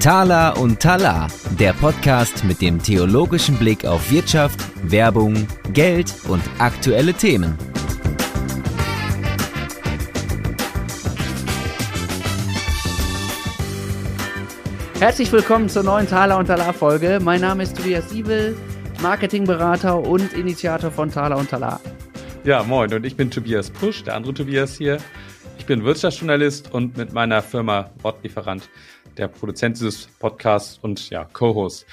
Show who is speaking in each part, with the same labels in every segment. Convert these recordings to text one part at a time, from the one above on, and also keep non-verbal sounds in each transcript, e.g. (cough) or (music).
Speaker 1: Tala und Tala, der Podcast mit dem theologischen Blick auf Wirtschaft, Werbung, Geld und aktuelle Themen.
Speaker 2: Herzlich willkommen zur neuen Thaler und Talar Folge. Mein Name ist Tobias Siebel, Marketingberater und Initiator von Thaler und Talar.
Speaker 3: Ja, moin und ich bin Tobias Pusch, der andere Tobias hier. Bin Wirtschaftsjournalist und mit meiner Firma Wortlieferant der Produzent dieses Podcasts und ja, Co-Host.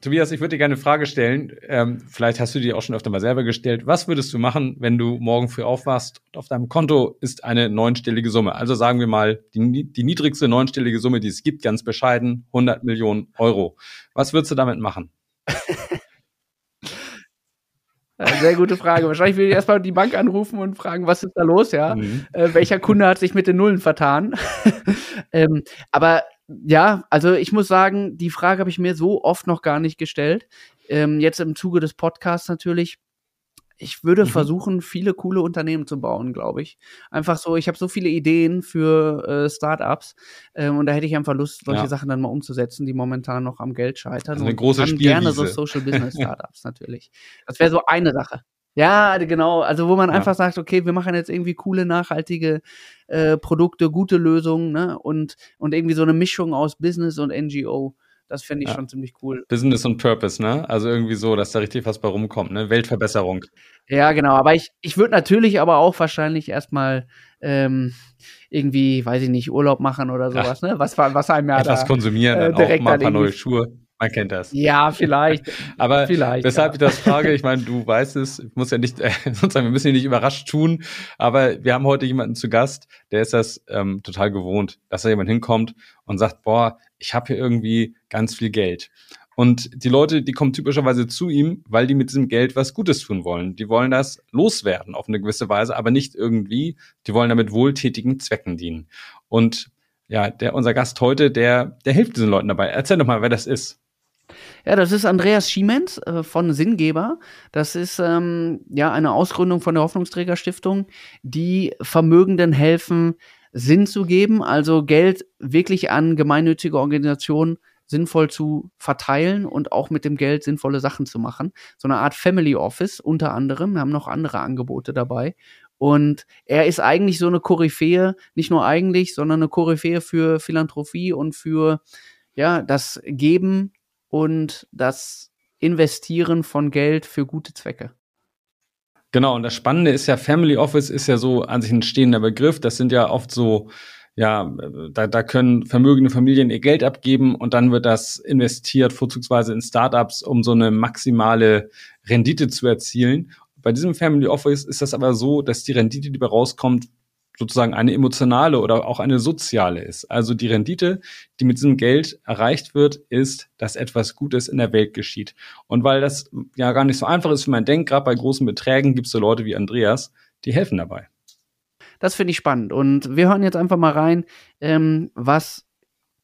Speaker 3: Tobias, ich würde dir gerne eine Frage stellen. Ähm, vielleicht hast du die auch schon öfter mal selber gestellt. Was würdest du machen, wenn du morgen früh aufwachst und auf deinem Konto ist eine neunstellige Summe? Also sagen wir mal, die, die niedrigste neunstellige Summe, die es gibt, ganz bescheiden, 100 Millionen Euro. Was würdest du damit machen? (laughs)
Speaker 2: Sehr gute Frage. Wahrscheinlich will ich erstmal die Bank anrufen und fragen, was ist da los, ja? Mhm. Äh, welcher Kunde hat sich mit den Nullen vertan? (laughs) ähm, aber ja, also ich muss sagen, die Frage habe ich mir so oft noch gar nicht gestellt. Ähm, jetzt im Zuge des Podcasts natürlich ich würde mhm. versuchen, viele coole Unternehmen zu bauen, glaube ich. Einfach so, ich habe so viele Ideen für äh, Startups ähm, und da hätte ich einfach Lust, solche ja. Sachen dann mal umzusetzen, die momentan noch am Geld scheitern. Also
Speaker 3: eine große
Speaker 2: und gerne so Social (laughs) Business Startups natürlich. Das wäre so eine Sache. Ja, genau. Also wo man ja. einfach sagt, okay, wir machen jetzt irgendwie coole, nachhaltige äh, Produkte, gute Lösungen, ne? Und, und irgendwie so eine Mischung aus Business und NGO. Das finde ich ja. schon ziemlich cool.
Speaker 3: Business und Purpose, ne? Also irgendwie so, dass da richtig was bei rumkommt, ne? Weltverbesserung.
Speaker 2: Ja, genau. Aber ich, ich würde natürlich aber auch wahrscheinlich erstmal ähm, irgendwie, weiß ich nicht, Urlaub machen oder sowas, ja. ne? Was, was einem ja
Speaker 3: Etwas
Speaker 2: da,
Speaker 3: konsumieren, äh, direkt auch mal ein paar neue Schuhe. Man kennt das.
Speaker 2: Ja, vielleicht. (laughs)
Speaker 3: Aber
Speaker 2: vielleicht,
Speaker 3: weshalb ja. ich das frage, ich meine, du weißt es, ich muss ja nicht, (laughs) äh, sozusagen, wir müssen ihn nicht überrascht tun, aber wir haben heute jemanden zu Gast, der ist das ähm, total gewohnt, dass da jemand hinkommt und sagt, boah, ich habe hier irgendwie ganz viel Geld. Und die Leute, die kommen typischerweise zu ihm, weil die mit diesem Geld was Gutes tun wollen. Die wollen das loswerden auf eine gewisse Weise, aber nicht irgendwie. Die wollen damit wohltätigen Zwecken dienen. Und ja, der, unser Gast heute, der, der hilft diesen Leuten dabei. Erzähl doch mal, wer das ist.
Speaker 2: Ja, das ist Andreas Schiemens äh, von Sinngeber. Das ist ähm, ja eine Ausgründung von der Hoffnungsträgerstiftung, die Vermögenden helfen, Sinn zu geben, also Geld wirklich an gemeinnützige Organisationen sinnvoll zu verteilen und auch mit dem Geld sinnvolle Sachen zu machen. So eine Art Family Office unter anderem. Wir haben noch andere Angebote dabei. Und er ist eigentlich so eine Koryphäe, nicht nur eigentlich, sondern eine Koryphäe für Philanthropie und für ja, das Geben und das Investieren von Geld für gute Zwecke.
Speaker 3: Genau, und das Spannende ist ja, Family Office ist ja so an sich ein stehender Begriff. Das sind ja oft so, ja, da, da können vermögende Familien ihr Geld abgeben und dann wird das investiert, vorzugsweise in Startups, um so eine maximale Rendite zu erzielen. Bei diesem Family Office ist das aber so, dass die Rendite, die dabei rauskommt, sozusagen eine emotionale oder auch eine soziale ist. Also die Rendite, die mit diesem Geld erreicht wird, ist, dass etwas Gutes in der Welt geschieht. Und weil das ja gar nicht so einfach ist, wie man denkt, gerade bei großen Beträgen gibt es so Leute wie Andreas, die helfen dabei.
Speaker 2: Das finde ich spannend. Und wir hören jetzt einfach mal rein, ähm, was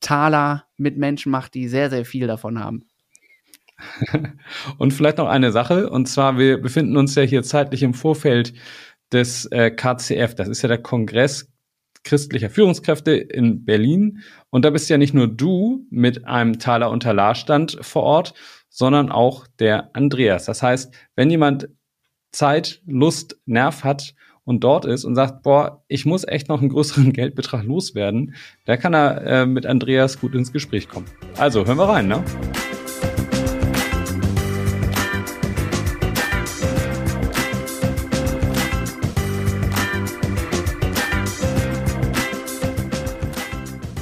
Speaker 2: Thaler mit Menschen macht, die sehr, sehr viel davon haben. (laughs)
Speaker 3: und vielleicht noch eine Sache, und zwar, wir befinden uns ja hier zeitlich im Vorfeld des äh, KCF. Das ist ja der Kongress christlicher Führungskräfte in Berlin. Und da bist ja nicht nur du mit einem Taler Unterlarstand vor Ort, sondern auch der Andreas. Das heißt, wenn jemand Zeit, Lust, Nerv hat und dort ist und sagt, boah, ich muss echt noch einen größeren (laughs) Geldbetrag loswerden, da kann er äh, mit Andreas gut ins Gespräch kommen. Also, hören wir rein, ne?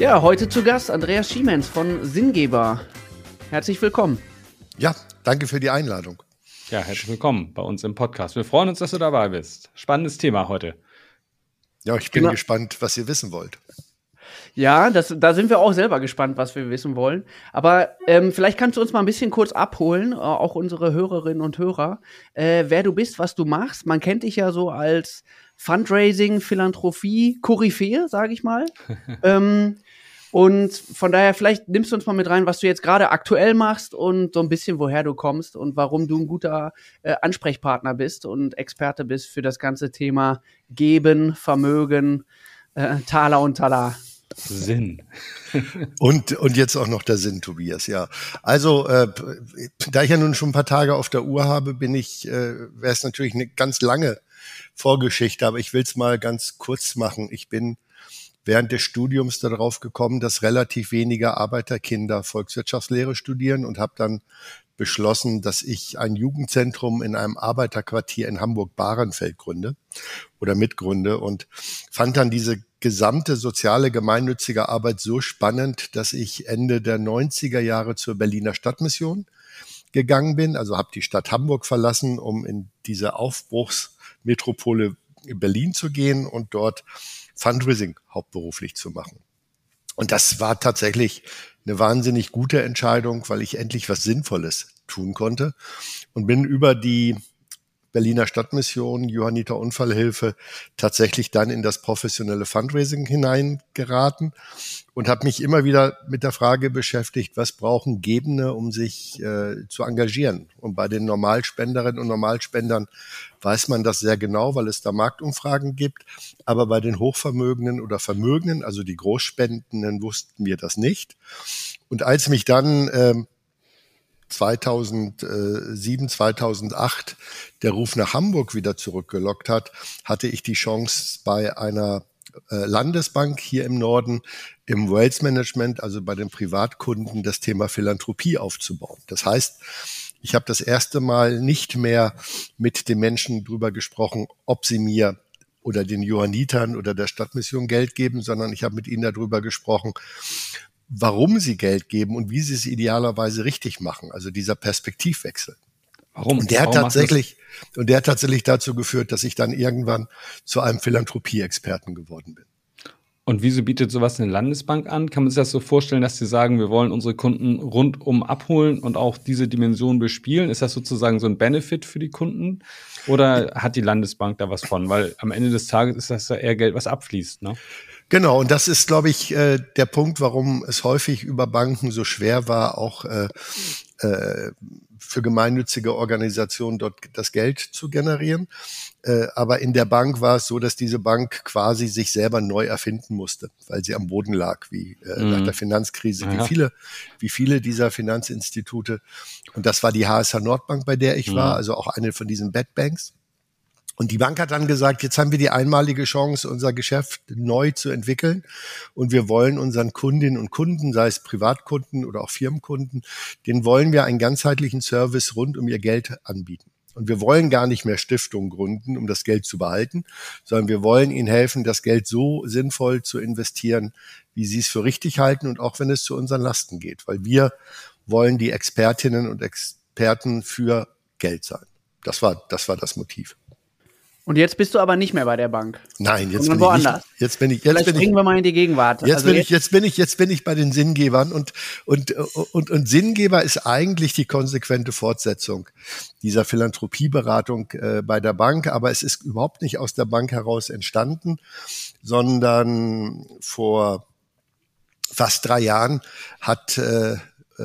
Speaker 2: Ja, heute zu Gast Andreas Schiemens von Sinngeber. Herzlich willkommen.
Speaker 4: Ja, danke für die Einladung.
Speaker 3: Ja, herzlich willkommen bei uns im Podcast. Wir freuen uns, dass du dabei bist. Spannendes Thema heute.
Speaker 4: Ja, ich bin genau. gespannt, was ihr wissen wollt.
Speaker 2: Ja, das, da sind wir auch selber gespannt, was wir wissen wollen. Aber ähm, vielleicht kannst du uns mal ein bisschen kurz abholen, äh, auch unsere Hörerinnen und Hörer, äh, wer du bist, was du machst. Man kennt dich ja so als Fundraising, Philanthropie, Koryphäe, sage ich mal. (laughs) ähm, Und von daher, vielleicht nimmst du uns mal mit rein, was du jetzt gerade aktuell machst und so ein bisschen, woher du kommst und warum du ein guter äh, Ansprechpartner bist und Experte bist für das ganze Thema Geben, Vermögen, äh, Taler und Talar.
Speaker 3: Sinn. (laughs)
Speaker 4: und, und jetzt auch noch der Sinn, Tobias, ja. Also, äh, da ich ja nun schon ein paar Tage auf der Uhr habe, bin ich, äh, wäre es natürlich eine ganz lange Vorgeschichte, aber ich will es mal ganz kurz machen. Ich bin während des Studiums darauf gekommen, dass relativ wenige Arbeiterkinder Volkswirtschaftslehre studieren und habe dann beschlossen, dass ich ein Jugendzentrum in einem Arbeiterquartier in Hamburg-Bahrenfeld gründe oder mitgründe und fand dann diese gesamte soziale gemeinnützige Arbeit so spannend, dass ich Ende der 90er Jahre zur Berliner Stadtmission gegangen bin, also habe die Stadt Hamburg verlassen, um in diese Aufbruchsmetropole Berlin zu gehen und dort Fundraising hauptberuflich zu machen. Und das war tatsächlich eine wahnsinnig gute Entscheidung, weil ich endlich was Sinnvolles tun konnte und bin über die Berliner Stadtmission, Johanniter Unfallhilfe tatsächlich dann in das professionelle Fundraising hineingeraten und habe mich immer wieder mit der Frage beschäftigt, was brauchen Gebende, um sich äh, zu engagieren. Und bei den Normalspenderinnen und Normalspendern weiß man das sehr genau, weil es da Marktumfragen gibt. Aber bei den Hochvermögenden oder Vermögenden, also die Großspendenden, wussten wir das nicht. Und als mich dann ähm, 2007, 2008 der Ruf nach Hamburg wieder zurückgelockt hat, hatte ich die Chance bei einer äh, Landesbank hier im Norden im Wealth Management, also bei den Privatkunden, das Thema Philanthropie aufzubauen. Das heißt, ich habe das erste Mal nicht mehr mit den Menschen drüber gesprochen, ob sie mir oder den Johannitern oder der Stadtmission Geld geben, sondern ich habe mit ihnen darüber gesprochen, warum sie Geld geben und wie sie es idealerweise richtig machen. Also dieser Perspektivwechsel. Warum? Und der hat warum tatsächlich, und der hat tatsächlich dazu geführt, dass ich dann irgendwann zu einem Philanthropie-Experten geworden bin.
Speaker 3: Und wieso bietet sowas eine Landesbank an? Kann man sich das so vorstellen, dass sie sagen, wir wollen unsere Kunden rundum abholen und auch diese Dimension bespielen? Ist das sozusagen so ein Benefit für die Kunden? Oder hat die Landesbank da was von? Weil am Ende des Tages ist das ja eher Geld, was abfließt, ne?
Speaker 4: Genau, und das ist, glaube ich, äh, der Punkt, warum es häufig über Banken so schwer war, auch äh, äh, für gemeinnützige Organisationen dort das Geld zu generieren. Äh, aber in der Bank war es so, dass diese Bank quasi sich selber neu erfinden musste, weil sie am Boden lag, wie äh, mhm. nach der Finanzkrise, wie viele, wie viele dieser Finanzinstitute. Und das war die HSH Nordbank, bei der ich mhm. war, also auch eine von diesen Bad Banks. Und die Bank hat dann gesagt, jetzt haben wir die einmalige Chance, unser Geschäft neu zu entwickeln. Und wir wollen unseren Kundinnen und Kunden, sei es Privatkunden oder auch Firmenkunden, den wollen wir einen ganzheitlichen Service rund um ihr Geld anbieten. Und wir wollen gar nicht mehr Stiftungen gründen, um das Geld zu behalten, sondern wir wollen ihnen helfen, das Geld so sinnvoll zu investieren, wie sie es für richtig halten und auch wenn es zu unseren Lasten geht, weil wir wollen die Expertinnen und Experten für Geld sein. Das war, das war das Motiv.
Speaker 2: Und jetzt bist du aber nicht mehr bei der Bank.
Speaker 4: Nein, jetzt bin ich nicht, jetzt bin ich jetzt
Speaker 2: Vielleicht
Speaker 4: bin ich,
Speaker 2: wir mal in die Gegenwart.
Speaker 4: Jetzt also bin jetzt ich jetzt bin ich jetzt bin ich bei den Sinngebern und und und und Sinngeber ist eigentlich die konsequente Fortsetzung dieser Philanthropieberatung äh, bei der Bank, aber es ist überhaupt nicht aus der Bank heraus entstanden, sondern vor fast drei Jahren hat äh,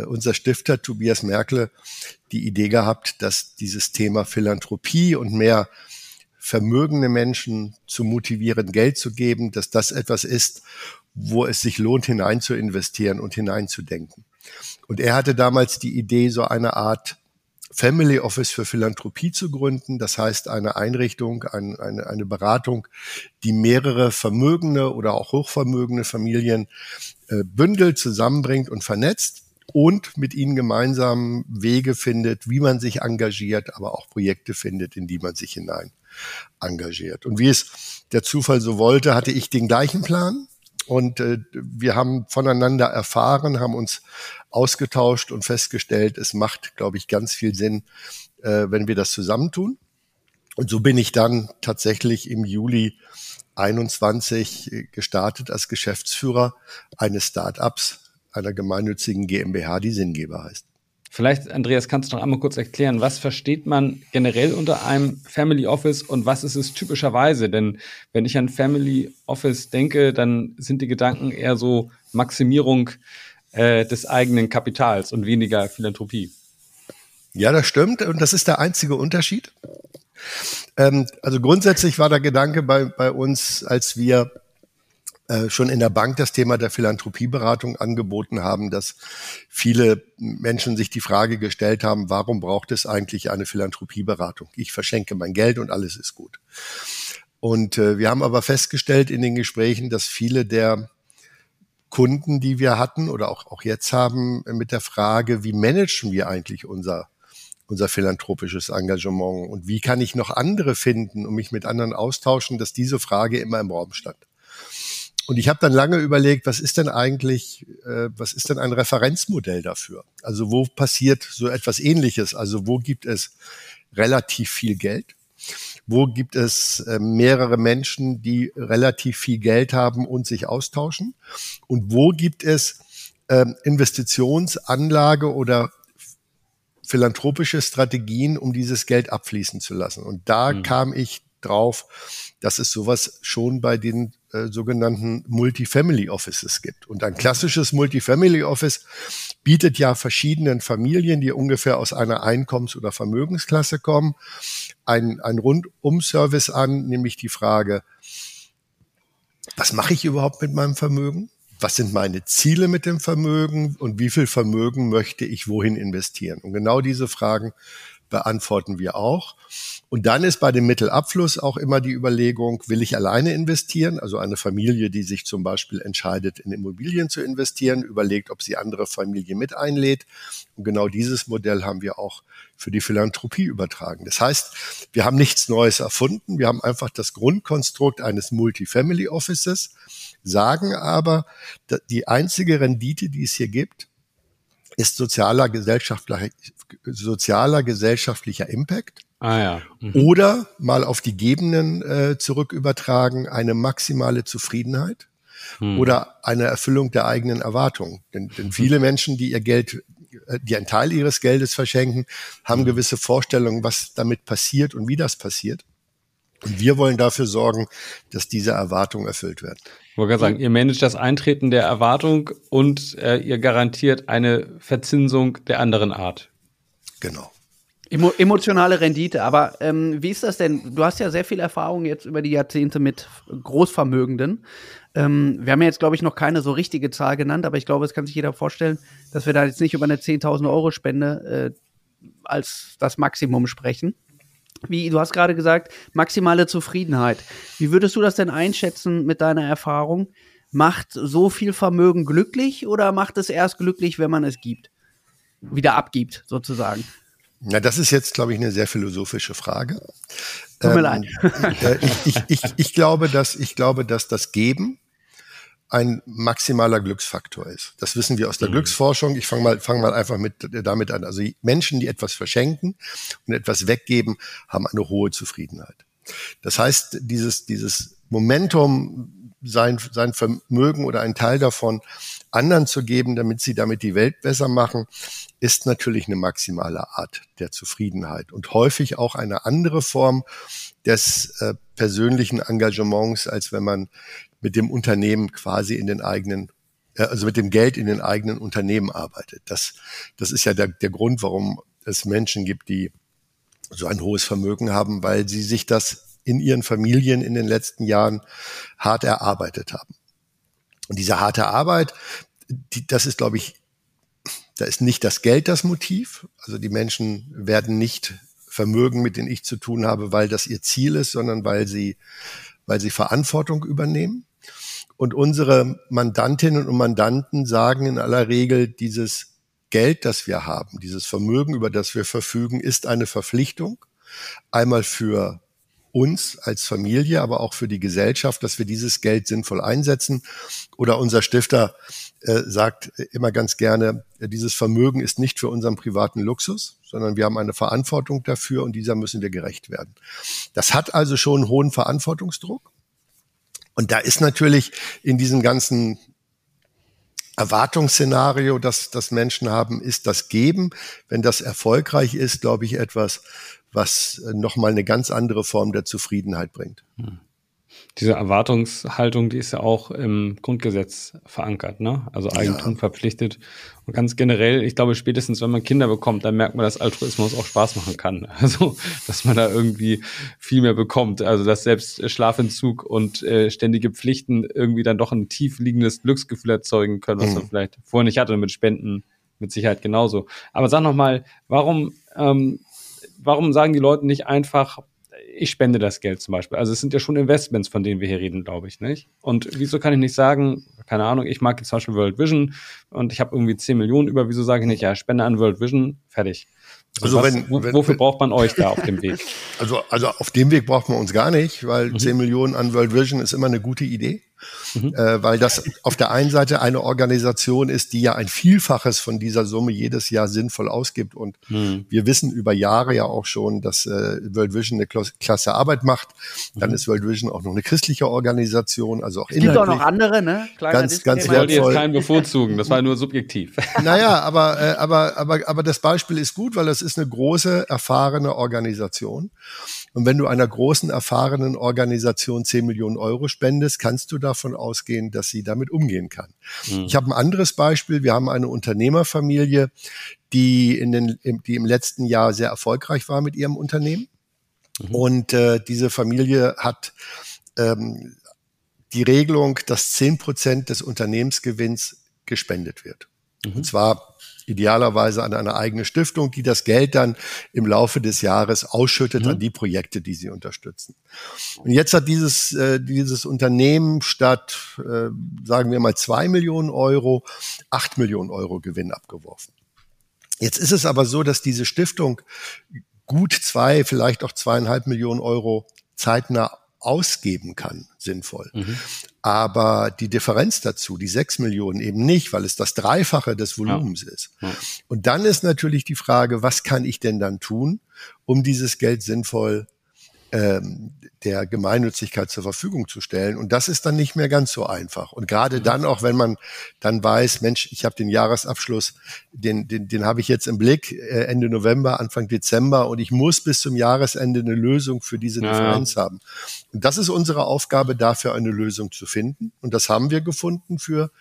Speaker 4: unser Stifter Tobias Merkle die Idee gehabt, dass dieses Thema Philanthropie und mehr vermögende Menschen zu motivieren, Geld zu geben, dass das etwas ist, wo es sich lohnt, hinein zu investieren und hineinzudenken. Und er hatte damals die Idee, so eine Art Family Office für Philanthropie zu gründen. Das heißt, eine Einrichtung, ein, eine, eine Beratung, die mehrere vermögende oder auch hochvermögende Familien äh, bündelt, zusammenbringt und vernetzt und mit ihnen gemeinsam Wege findet, wie man sich engagiert, aber auch Projekte findet, in die man sich hinein engagiert. Und wie es der Zufall so wollte, hatte ich den gleichen Plan. Und äh, wir haben voneinander erfahren, haben uns ausgetauscht und festgestellt, es macht, glaube ich, ganz viel Sinn, äh, wenn wir das zusammentun. Und so bin ich dann tatsächlich im Juli 21 gestartet als Geschäftsführer eines Start-ups einer gemeinnützigen GmbH, die Sinngeber heißt.
Speaker 3: Vielleicht, Andreas, kannst du noch einmal kurz erklären, was versteht man generell unter einem Family Office und was ist es typischerweise? Denn wenn ich an Family Office denke, dann sind die Gedanken eher so Maximierung äh, des eigenen Kapitals und weniger Philanthropie.
Speaker 4: Ja, das stimmt. Und das ist der einzige Unterschied. Ähm, also grundsätzlich war der Gedanke bei, bei uns, als wir äh, schon in der Bank das Thema der Philanthropieberatung angeboten haben, dass viele Menschen sich die Frage gestellt haben, warum braucht es eigentlich eine Philanthropieberatung? Ich verschenke mein Geld und alles ist gut. Und äh, wir haben aber festgestellt in den Gesprächen, dass viele der Kunden, die wir hatten oder auch, auch jetzt haben, mit der Frage, wie managen wir eigentlich unser unser philanthropisches Engagement und wie kann ich noch andere finden und mich mit anderen austauschen, dass diese Frage immer im Raum stand. Und ich habe dann lange überlegt, was ist denn eigentlich, äh, was ist denn ein Referenzmodell dafür? Also wo passiert so etwas Ähnliches? Also wo gibt es relativ viel Geld? Wo gibt es äh, mehrere Menschen, die relativ viel Geld haben und sich austauschen? Und wo gibt es äh, Investitionsanlage oder philanthropische Strategien, um dieses Geld abfließen zu lassen? Und da mhm. kam ich drauf, dass es sowas schon bei den äh, sogenannten Multifamily Offices gibt. Und ein klassisches Multifamily Office bietet ja verschiedenen Familien, die ungefähr aus einer Einkommens- oder Vermögensklasse kommen, ein, ein Rundum-Service an, nämlich die Frage, was mache ich überhaupt mit meinem Vermögen? Was sind meine Ziele mit dem Vermögen und wie viel Vermögen möchte ich wohin investieren? Und genau diese Fragen beantworten wir auch. Und dann ist bei dem Mittelabfluss auch immer die Überlegung, will ich alleine investieren? Also eine Familie, die sich zum Beispiel entscheidet, in Immobilien zu investieren, überlegt, ob sie andere Familien mit einlädt. Und genau dieses Modell haben wir auch für die Philanthropie übertragen. Das heißt, wir haben nichts Neues erfunden. Wir haben einfach das Grundkonstrukt eines Multifamily Offices, sagen aber, die einzige Rendite, die es hier gibt, ist sozialer gesellschaftlicher, sozialer gesellschaftlicher Impact.
Speaker 3: Ah ja.
Speaker 4: Mhm. Oder mal auf die Gebenden äh, zurück übertragen, eine maximale Zufriedenheit mhm. oder eine Erfüllung der eigenen Erwartungen. Denn, denn viele Menschen, die ihr Geld, äh, die einen Teil ihres Geldes verschenken, haben mhm. gewisse Vorstellungen, was damit passiert und wie das passiert. Und wir wollen dafür sorgen, dass diese Erwartungen erfüllt werden.
Speaker 3: Ich wollte gerade sagen, ihr managt das Eintreten der Erwartung und äh, ihr garantiert eine Verzinsung der anderen Art.
Speaker 4: Genau.
Speaker 2: Emo emotionale Rendite, aber ähm, wie ist das denn? Du hast ja sehr viel Erfahrung jetzt über die Jahrzehnte mit Großvermögenden. Ähm, wir haben ja jetzt, glaube ich, noch keine so richtige Zahl genannt, aber ich glaube, es kann sich jeder vorstellen, dass wir da jetzt nicht über eine 10.000 Euro Spende äh, als das Maximum sprechen. Wie du hast gerade gesagt, maximale Zufriedenheit. Wie würdest du das denn einschätzen mit deiner Erfahrung? Macht so viel Vermögen glücklich oder macht es erst glücklich, wenn man es gibt? Wieder abgibt, sozusagen.
Speaker 4: Na, das ist jetzt, glaube ich, eine sehr philosophische Frage.
Speaker 2: Tut mir ähm, leid.
Speaker 4: Äh, ich, ich, ich, ich, glaube, dass, ich glaube, dass das Geben ein maximaler Glücksfaktor ist. Das wissen wir aus der mhm. Glücksforschung. Ich fange mal, fang mal einfach mit damit an. Also Menschen, die etwas verschenken und etwas weggeben, haben eine hohe Zufriedenheit. Das heißt, dieses, dieses Momentum, sein, sein Vermögen oder einen Teil davon anderen zu geben, damit sie damit die Welt besser machen, ist natürlich eine maximale Art der Zufriedenheit und häufig auch eine andere Form des äh, persönlichen Engagements, als wenn man mit dem Unternehmen quasi in den eigenen äh, also mit dem Geld in den eigenen Unternehmen arbeitet. Das, das ist ja der, der Grund, warum es Menschen gibt, die so ein hohes Vermögen haben, weil sie sich das in ihren Familien in den letzten Jahren hart erarbeitet haben. Und diese harte Arbeit, die, das ist, glaube ich, da ist nicht das Geld das Motiv. Also die Menschen werden nicht Vermögen, mit denen ich zu tun habe, weil das ihr Ziel ist, sondern weil sie, weil sie Verantwortung übernehmen. Und unsere Mandantinnen und Mandanten sagen in aller Regel, dieses Geld, das wir haben, dieses Vermögen, über das wir verfügen, ist eine Verpflichtung. Einmal für uns als Familie, aber auch für die Gesellschaft, dass wir dieses Geld sinnvoll einsetzen. Oder unser Stifter äh, sagt immer ganz gerne, dieses Vermögen ist nicht für unseren privaten Luxus, sondern wir haben eine Verantwortung dafür und dieser müssen wir gerecht werden. Das hat also schon einen hohen Verantwortungsdruck. Und da ist natürlich in diesen ganzen Erwartungsszenario, das, das Menschen haben, ist das Geben. Wenn das erfolgreich ist, glaube ich, etwas, was nochmal eine ganz andere Form der Zufriedenheit bringt. Hm
Speaker 3: diese Erwartungshaltung, die ist ja auch im Grundgesetz verankert, ne? Also Eigentum ja. verpflichtet. Und ganz generell, ich glaube, spätestens wenn man Kinder bekommt, dann merkt man, dass Altruismus auch Spaß machen kann. (laughs) Also, dass man da irgendwie viel mehr bekommt. Also, dass selbst Schlafentzug und äh, ständige Pflichten irgendwie dann doch ein tief liegendes Glücksgefühl erzeugen können, was mhm. man vielleicht vorher nicht hatte, mit Spenden mit Sicherheit genauso. Aber sag noch mal, warum, ähm, warum sagen die Leute nicht einfach, ich spende das Geld zum Beispiel. Also es sind ja schon Investments, von denen wir hier reden, glaube ich, nicht? Und wieso kann ich nicht sagen, keine Ahnung, ich mag jetzt zum Beispiel World Vision und ich habe irgendwie 10 Millionen über, wieso sage ich nicht, ja, spende an World Vision, fertig. Also, also was, wenn, wenn, wofür braucht man euch da auf dem Weg? (laughs)
Speaker 4: Also, also auf dem Weg braucht man uns gar nicht, weil mhm. 10 Millionen an World Vision ist immer eine gute Idee mhm. äh, weil das auf der einen Seite eine Organisation ist, die ja ein Vielfaches von dieser Summe jedes Jahr sinnvoll ausgibt. Und mhm. wir wissen über Jahre ja auch schon, dass äh, World Vision eine klasse Arbeit macht. Dann mhm. ist World Vision auch noch eine christliche Organisation, also auch
Speaker 2: Es gibt auch noch andere, ne?
Speaker 3: Kleiner ganz, ganz Ich wollte jetzt keinen bevorzugen, das war nur subjektiv. (laughs)
Speaker 4: Naja, aber, äh, aber, aber, aber das Beispiel ist gut, weil das ist eine große, erfahrene Organisation. Und wenn du einer großen, erfahrenen Organisation 10 Millionen Euro spendest, kannst du davon ausgehen, dass sie damit umgehen kann. Mhm. Ich habe ein anderes Beispiel. Wir haben eine Unternehmerfamilie, die, in den, die im letzten Jahr sehr erfolgreich war mit ihrem Unternehmen. Mhm. Und äh, diese Familie hat ähm, die Regelung, dass 10 Prozent des Unternehmensgewinns gespendet wird. Mhm. Und zwar idealerweise an eine eigene Stiftung, die das Geld dann im Laufe des Jahres ausschüttet mhm. an die Projekte, die sie unterstützen. Und jetzt hat dieses, äh, dieses Unternehmen statt, äh, sagen wir mal, zwei Millionen Euro, acht Millionen Euro Gewinn abgeworfen. Jetzt ist es aber so, dass diese Stiftung gut zwei, vielleicht auch zweieinhalb Millionen Euro zeitnah ausgeben kann, sinnvoll. Mhm. Aber die Differenz dazu, die sechs Millionen eben nicht, weil es das Dreifache des Volumens ja. ist. Ja. Und dann ist natürlich die Frage, was kann ich denn dann tun, um dieses Geld sinnvoll ähm, der Gemeinnützigkeit zur Verfügung zu stellen. Und das ist dann nicht mehr ganz so einfach. Und gerade mhm. dann auch, wenn man dann weiß, Mensch, ich habe den Jahresabschluss, den, den, den habe ich jetzt im Blick, äh, Ende November, Anfang Dezember, und ich muss bis zum Jahresende eine Lösung für diese ja. Differenz haben. Und das ist unsere Aufgabe, dafür eine Lösung zu finden. Und das haben wir gefunden für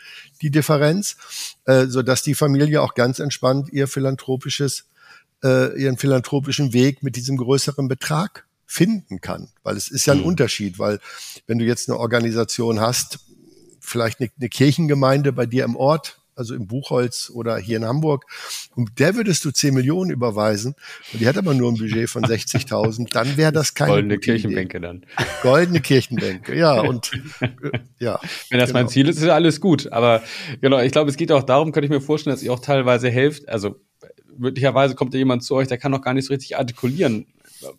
Speaker 4: die Differenz, äh, so dass die Familie auch ganz entspannt ihr philanthropisches, äh, ihren philanthropischen Weg mit diesem größeren Betrag finden kann. Weil es ist ja ein mhm. Unterschied, weil wenn du jetzt eine Organisation hast, vielleicht eine, eine Kirchengemeinde bei dir im Ort, also im Buchholz oder hier in Hamburg, und der würdest du 10 Millionen überweisen, und die hat aber nur ein Budget von 60.000, dann wäre das keine
Speaker 3: Goldene Kirchenbänke Idee. dann.
Speaker 4: Goldene Kirchenbänke, ja, und (laughs) ja.
Speaker 3: Wenn das genau. mein Ziel ist, ist ja alles gut. Aber genau, ich glaube, es geht auch darum, könnte ich mir vorstellen, dass ihr auch teilweise helft, also möglicherweise kommt ja jemand zu euch, der kann noch gar nicht so richtig artikulieren,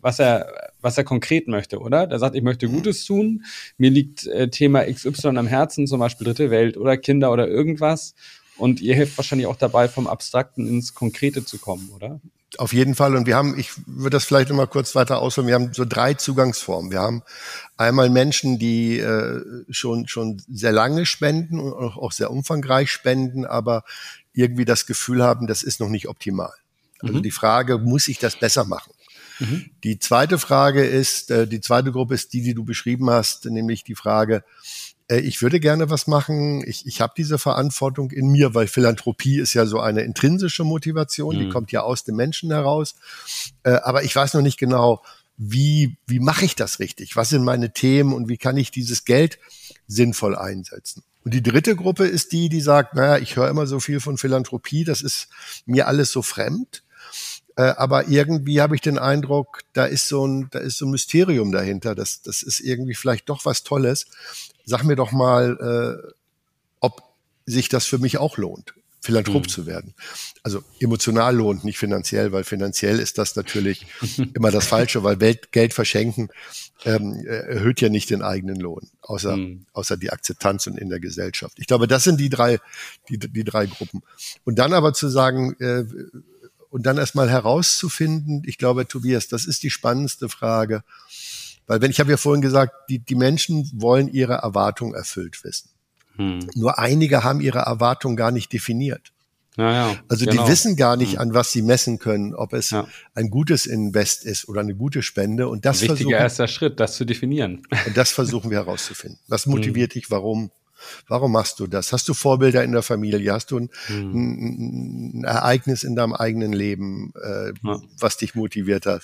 Speaker 3: was er, was er konkret möchte, oder? Der sagt, ich möchte mhm. Gutes tun, mir liegt äh, Thema XY am Herzen, zum Beispiel Dritte Welt oder Kinder oder irgendwas. Und ihr helft wahrscheinlich auch dabei, vom Abstrakten ins Konkrete zu kommen, oder?
Speaker 4: Auf jeden Fall. Und wir haben, ich würde das vielleicht nochmal kurz weiter ausführen, wir haben so drei Zugangsformen. Wir haben einmal Menschen, die äh, schon, schon sehr lange spenden und auch sehr umfangreich spenden, aber irgendwie das Gefühl haben, das ist noch nicht optimal. Also mhm. die Frage, muss ich das besser machen? Mhm. Die zweite Frage ist, äh, die zweite Gruppe ist die, die du beschrieben hast, nämlich die Frage, äh, ich würde gerne was machen, ich, ich habe diese Verantwortung in mir, weil Philanthropie ist ja so eine intrinsische Motivation, mhm. die kommt ja aus dem Menschen heraus. Äh, aber ich weiß noch nicht genau, wie, wie mache ich das richtig? Was sind meine Themen und wie kann ich dieses Geld sinnvoll einsetzen? Und die dritte Gruppe ist die, die sagt, naja, ich höre immer so viel von Philanthropie, das ist mir alles so fremd. Äh, aber irgendwie habe ich den Eindruck, da ist so ein, da ist so ein Mysterium dahinter. Das, das ist irgendwie vielleicht doch was Tolles. Sag mir doch mal, äh, ob sich das für mich auch lohnt, Philanthrop mhm. zu werden. Also emotional lohnt, nicht finanziell, weil finanziell ist das natürlich (laughs) immer das Falsche, weil Welt, Geld verschenken ähm, erhöht ja nicht den eigenen Lohn, außer, mhm. außer die Akzeptanz und in der Gesellschaft. Ich glaube, das sind die drei, die, die drei Gruppen. Und dann aber zu sagen, äh, und dann erstmal herauszufinden, ich glaube, Tobias, das ist die spannendste Frage. Weil wenn ich habe ja vorhin gesagt, die, die Menschen wollen ihre Erwartungen erfüllt wissen. Hm. Nur einige haben ihre Erwartung gar nicht definiert.
Speaker 3: Ja, ja,
Speaker 4: also genau. die wissen gar nicht, hm. an was sie messen können, ob es ja. ein gutes Invest ist oder eine gute Spende. Und das
Speaker 3: wichtiger erster Schritt, das zu definieren.
Speaker 4: Und das versuchen wir herauszufinden. Was motiviert hm. dich, warum? Warum machst du das? Hast du Vorbilder in der Familie? Hast du ein, hm. ein, Ereignis in deinem eigenen Leben, äh, ja. was dich motiviert hat?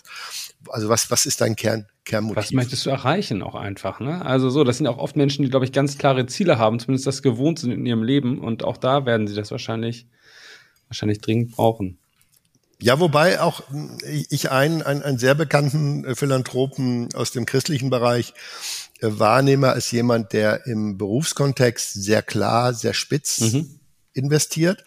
Speaker 4: Also was, was ist dein Kern, Kernmotiv?
Speaker 3: Was möchtest du erreichen auch einfach? Ne? Also so, das sind auch oft Menschen, die, glaube ich, ganz klare Ziele haben, zumindest das gewohnt sind in ihrem Leben. Und auch da werden sie das wahrscheinlich, wahrscheinlich dringend brauchen.
Speaker 4: Ja, wobei auch ich einen, einen, einen sehr bekannten Philanthropen aus dem christlichen Bereich äh, wahrnehme als jemand, der im Berufskontext sehr klar, sehr spitz mhm. investiert,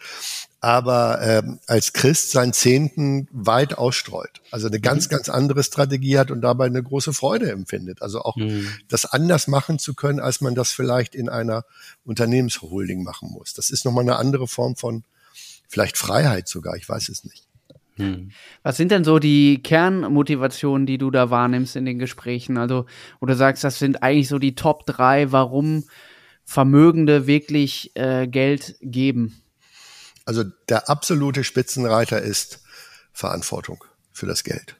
Speaker 4: aber ähm, als Christ seinen Zehnten weit ausstreut. Also eine ganz, mhm. ganz andere Strategie hat und dabei eine große Freude empfindet. Also auch mhm. das anders machen zu können, als man das vielleicht in einer Unternehmensholding machen muss. Das ist nochmal eine andere Form von vielleicht Freiheit sogar, ich weiß es nicht.
Speaker 2: Hm. Was sind denn so die Kernmotivationen, die du da wahrnimmst in den Gesprächen? Also, wo du sagst, das sind eigentlich so die Top drei, warum Vermögende wirklich äh, Geld geben?
Speaker 4: Also der absolute Spitzenreiter ist Verantwortung für das Geld.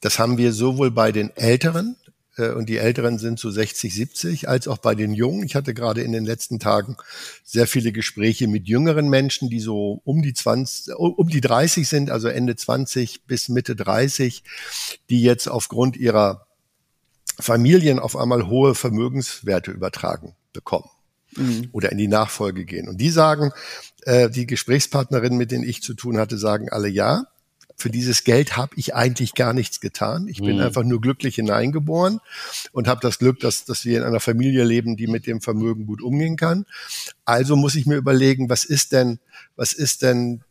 Speaker 4: Das haben wir sowohl bei den Älteren, und die Älteren sind so 60, 70, als auch bei den Jungen. Ich hatte gerade in den letzten Tagen sehr viele Gespräche mit jüngeren Menschen, die so um die 20, um die 30 sind, also Ende 20 bis Mitte 30, die jetzt aufgrund ihrer Familien auf einmal hohe Vermögenswerte übertragen bekommen mhm. oder in die Nachfolge gehen. Und die sagen, äh, die Gesprächspartnerinnen, mit denen ich zu tun hatte, sagen alle ja für dieses Geld habe ich eigentlich gar nichts getan. Ich bin mhm. einfach nur glücklich hineingeboren und habe das Glück, dass, dass wir in einer Familie leben, die mit dem Vermögen gut umgehen kann. Also muss ich mir überlegen, was ist denn, was ist denn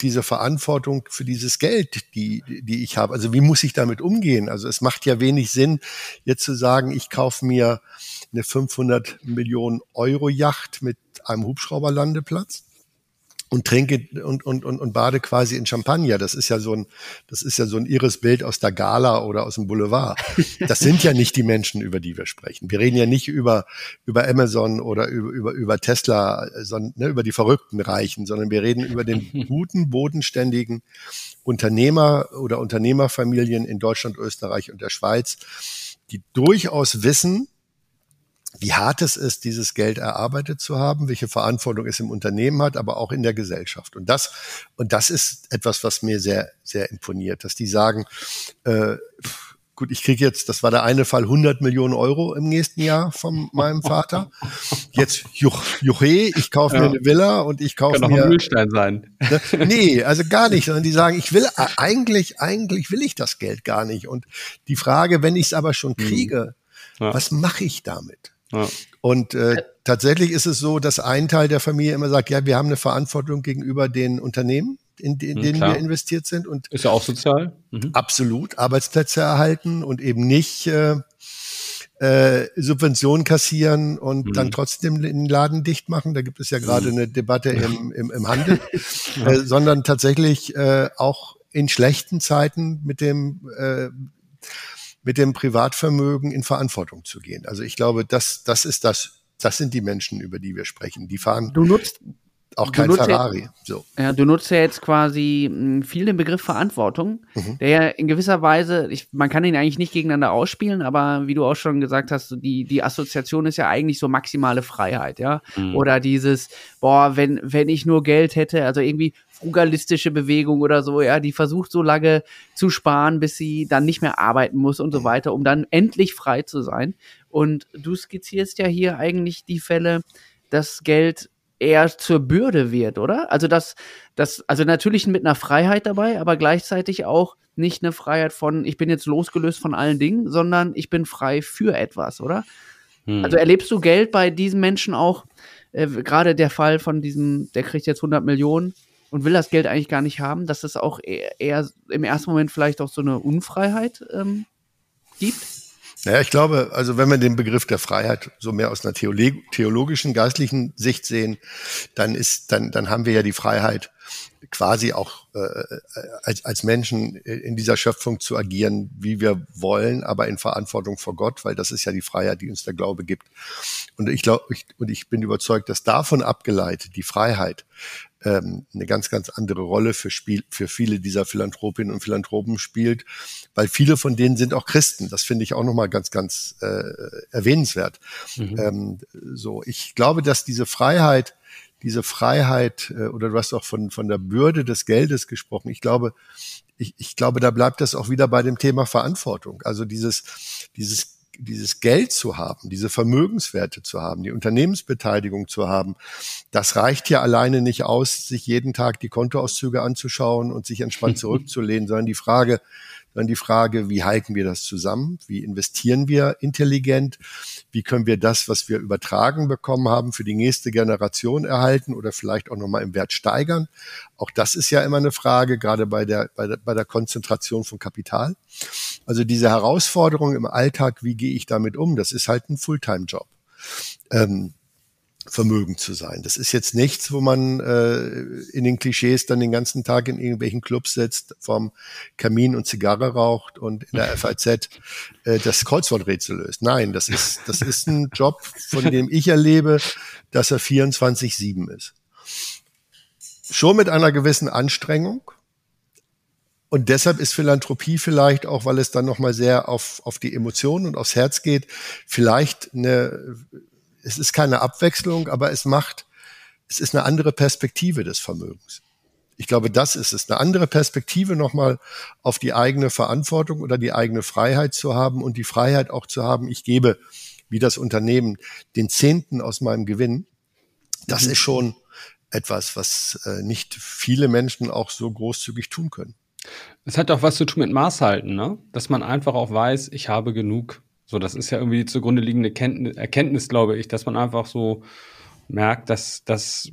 Speaker 4: diese Verantwortung für dieses Geld, die, die ich habe. Also wie muss ich damit umgehen? Also es macht ja wenig Sinn, jetzt zu sagen, ich kaufe mir eine 500 Millionen Euro Yacht mit einem Hubschrauberlandeplatz und trinke und, und, und, und bade quasi in Champagner. Das ist ja so ein, das ist ja so ein irres Bild aus der Gala oder aus dem Boulevard. Das sind ja nicht die Menschen, über die wir sprechen. Wir reden ja nicht über, über Amazon oder über, über, über Tesla, sondern ne, über die verrückten Reichen, sondern wir reden über den guten, bodenständigen Unternehmer oder Unternehmerfamilien in Deutschland, Österreich und der Schweiz, die durchaus wissen, wie hart es ist, dieses Geld erarbeitet zu haben, welche Verantwortung es im Unternehmen hat, aber auch in der Gesellschaft. Und das, und das ist etwas, was mir sehr, sehr imponiert, dass die sagen, äh, gut, ich kriege jetzt, das war der eine Fall, 100 Millionen Euro im nächsten Jahr von meinem Vater. Jetzt, juch, juche, ich kaufe ja. mir eine Villa und ich kaufe mir... Kann
Speaker 3: auch ein Mühlstein sein.
Speaker 4: Ne, nee, also gar nicht, sondern die sagen, ich will, eigentlich, eigentlich will ich das Geld gar nicht. Und die Frage, wenn ich es aber schon hm. kriege, ja. was mache ich damit? Ja. Und äh, tatsächlich ist es so, dass ein Teil der Familie immer sagt, ja, wir haben eine Verantwortung gegenüber den Unternehmen, in, in hm, denen Klar. wir investiert sind. Und
Speaker 3: ist ja auch sozial.
Speaker 4: Mhm. Absolut, Arbeitsplätze erhalten und eben nicht äh, äh, Subventionen kassieren und mhm. dann trotzdem den Laden dicht machen. Da gibt es ja gerade mhm. eine Debatte im, im, im Handel, ja. (laughs) äh, sondern tatsächlich äh, auch in schlechten Zeiten mit dem äh, mit dem Privatvermögen in Verantwortung zu gehen. Also ich glaube, das, das ist das, das sind die Menschen, über die wir sprechen. Die fahren.
Speaker 2: Du nutzt
Speaker 4: auch kein Ferrari.
Speaker 2: Ja, so. ja, du nutzt ja jetzt quasi hm, viel den Begriff Verantwortung, mhm. der ja in gewisser Weise, ich, man kann ihn eigentlich nicht gegeneinander ausspielen, aber wie du auch schon gesagt hast, die, die Assoziation ist ja eigentlich so maximale Freiheit, ja. Mhm. Oder dieses, boah, wenn, wenn ich nur Geld hätte, also irgendwie frugalistische Bewegung oder so, ja, die versucht so lange zu sparen, bis sie dann nicht mehr arbeiten muss und so weiter, um dann endlich frei zu sein. Und du skizzierst ja hier eigentlich die Fälle, dass Geld eher zur Bürde wird, oder? Also das, das, also natürlich mit einer Freiheit dabei, aber gleichzeitig auch nicht eine Freiheit von, ich bin jetzt losgelöst von allen Dingen, sondern ich bin frei für etwas, oder? Hm. Also erlebst du Geld bei diesen Menschen auch, äh, gerade der Fall von diesem, der kriegt jetzt 100 Millionen, und will das Geld eigentlich gar nicht haben, dass es auch eher, eher im ersten Moment vielleicht auch so eine Unfreiheit ähm, gibt?
Speaker 4: Naja, ich glaube, also wenn wir den Begriff der Freiheit so mehr aus einer theologischen, geistlichen Sicht sehen, dann ist, dann, dann haben wir ja die Freiheit, quasi auch äh, als, als Menschen in dieser Schöpfung zu agieren, wie wir wollen, aber in Verantwortung vor Gott, weil das ist ja die Freiheit, die uns der Glaube gibt. Und ich glaube, ich, und ich bin überzeugt, dass davon abgeleitet die Freiheit ähm, eine ganz, ganz andere Rolle für, Spiel, für viele dieser Philanthropinnen und Philanthropen spielt, weil viele von denen sind auch Christen. Das finde ich auch nochmal ganz, ganz äh, erwähnenswert. Mhm. Ähm, so, ich glaube, dass diese Freiheit, diese Freiheit, äh, oder du hast auch von, von der Bürde des Geldes gesprochen. Ich glaube, ich, ich glaube, da bleibt das auch wieder bei dem Thema Verantwortung. Also dieses, dieses dieses Geld zu haben, diese Vermögenswerte zu haben, die Unternehmensbeteiligung zu haben, das reicht ja alleine nicht aus, sich jeden Tag die Kontoauszüge anzuschauen und sich entspannt (laughs) zurückzulehnen, sondern die Frage, dann die Frage, wie halten wir das zusammen? Wie investieren wir intelligent? Wie können wir das, was wir übertragen bekommen haben, für die nächste Generation erhalten oder vielleicht auch nochmal im Wert steigern? Auch das ist ja immer eine Frage, gerade bei der, bei der, bei der Konzentration von Kapital. Also diese Herausforderung im Alltag, wie gehe ich damit um? Das ist halt ein Fulltime-Job. Ähm, Vermögen zu sein. Das ist jetzt nichts, wo man äh, in den Klischees dann den ganzen Tag in irgendwelchen Clubs sitzt, vom Kamin und Zigarre raucht und in der (laughs) FAZ äh, das Kreuzworträtsel löst. Nein, das ist, das ist ein Job, von dem ich erlebe, dass er 24-7 ist. Schon mit einer gewissen Anstrengung. Und deshalb ist Philanthropie vielleicht auch, weil es dann nochmal sehr auf, auf die Emotionen und aufs Herz geht, vielleicht eine es ist keine Abwechslung, aber es macht, es ist eine andere Perspektive des Vermögens. Ich glaube, das ist es. Eine andere Perspektive nochmal auf die eigene Verantwortung oder die eigene Freiheit zu haben und die Freiheit auch zu haben, ich gebe, wie das Unternehmen, den Zehnten aus meinem Gewinn. Das mhm. ist schon etwas, was äh, nicht viele Menschen auch so großzügig tun können.
Speaker 3: Es hat auch was zu tun mit Maßhalten, ne? Dass man einfach auch weiß, ich habe genug. So, das ist ja irgendwie die zugrunde liegende Kenntnis, Erkenntnis, glaube ich, dass man einfach so merkt, dass, dass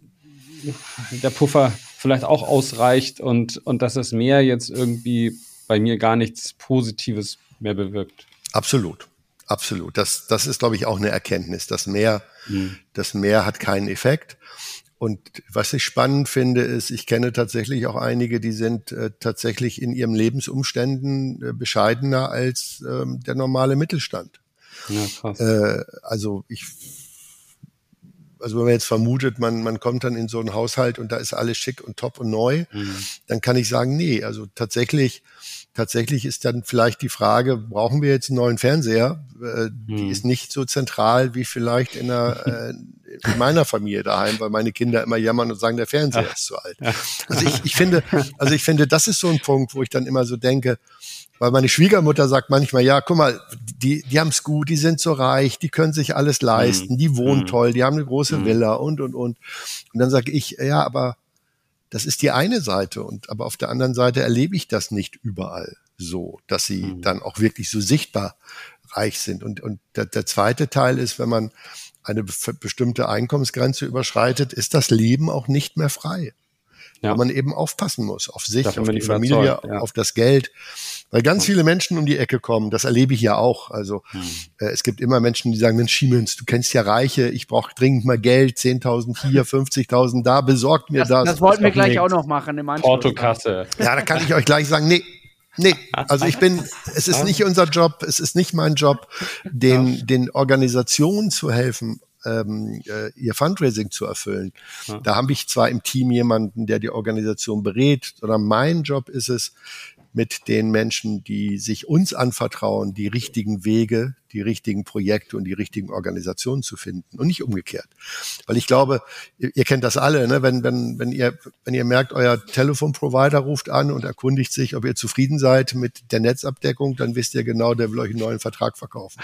Speaker 3: der Puffer vielleicht auch ausreicht und, und dass das Meer jetzt irgendwie bei mir gar nichts Positives mehr bewirkt.
Speaker 4: Absolut. Absolut. Das, das ist, glaube ich, auch eine Erkenntnis. Das Meer, mhm. das Meer hat keinen Effekt. Und was ich spannend finde, ist, ich kenne tatsächlich auch einige, die sind äh, tatsächlich in ihren Lebensumständen äh, bescheidener als ähm, der normale Mittelstand. Ja, krass. Äh, also ich, also wenn man jetzt vermutet, man, man kommt dann in so einen Haushalt und da ist alles schick und top und neu, mhm. dann kann ich sagen, nee, also tatsächlich tatsächlich ist dann vielleicht die Frage, brauchen wir jetzt einen neuen Fernseher? Äh, hm. Die ist nicht so zentral wie vielleicht in, einer, äh, in meiner Familie daheim, weil meine Kinder immer jammern und sagen, der Fernseher ist zu alt. Also ich, ich finde, also ich finde, das ist so ein Punkt, wo ich dann immer so denke, weil meine Schwiegermutter sagt manchmal, ja, guck mal, die, die haben es gut, die sind so reich, die können sich alles leisten, hm. die wohnen hm. toll, die haben eine große hm. Villa und, und, und. Und dann sage ich, ja, aber das ist die eine Seite. Und aber auf der anderen Seite erlebe ich das nicht überall so, dass sie mhm. dann auch wirklich so sichtbar reich sind. Und, und der, der zweite Teil ist, wenn man eine bestimmte Einkommensgrenze überschreitet, ist das Leben auch nicht mehr frei ja. wo man eben aufpassen muss, auf sich, Dafür auf die Familie, ja. auf das Geld. Weil ganz viele Menschen um die Ecke kommen, das erlebe ich ja auch. Also hm. äh, es gibt immer Menschen, die sagen, Mensch, Schiemens, du kennst ja Reiche, ich brauche dringend mal Geld, 10.000 hier, (laughs) 50.000 da, besorgt mir
Speaker 2: das.
Speaker 4: Das,
Speaker 2: das wollten wir gleich auch noch machen im
Speaker 3: Anschluss. Portokasse.
Speaker 4: Ja, da kann ich euch gleich sagen, nee, Nee, also ich bin, es ist nicht unser Job, es ist nicht mein Job, den, den Organisationen zu helfen, ähm, äh, ihr Fundraising zu erfüllen. Ja. Da habe ich zwar im Team jemanden, der die Organisation berät, sondern mein Job ist es, mit den Menschen, die sich uns anvertrauen, die richtigen Wege, die richtigen Projekte und die richtigen Organisationen zu finden und nicht umgekehrt. Weil ich glaube, ihr, ihr kennt das alle, ne? wenn, wenn, wenn, ihr, wenn ihr merkt, euer Telefonprovider ruft an und erkundigt sich, ob ihr zufrieden seid mit der Netzabdeckung, dann wisst ihr genau, der will euch einen neuen Vertrag verkaufen.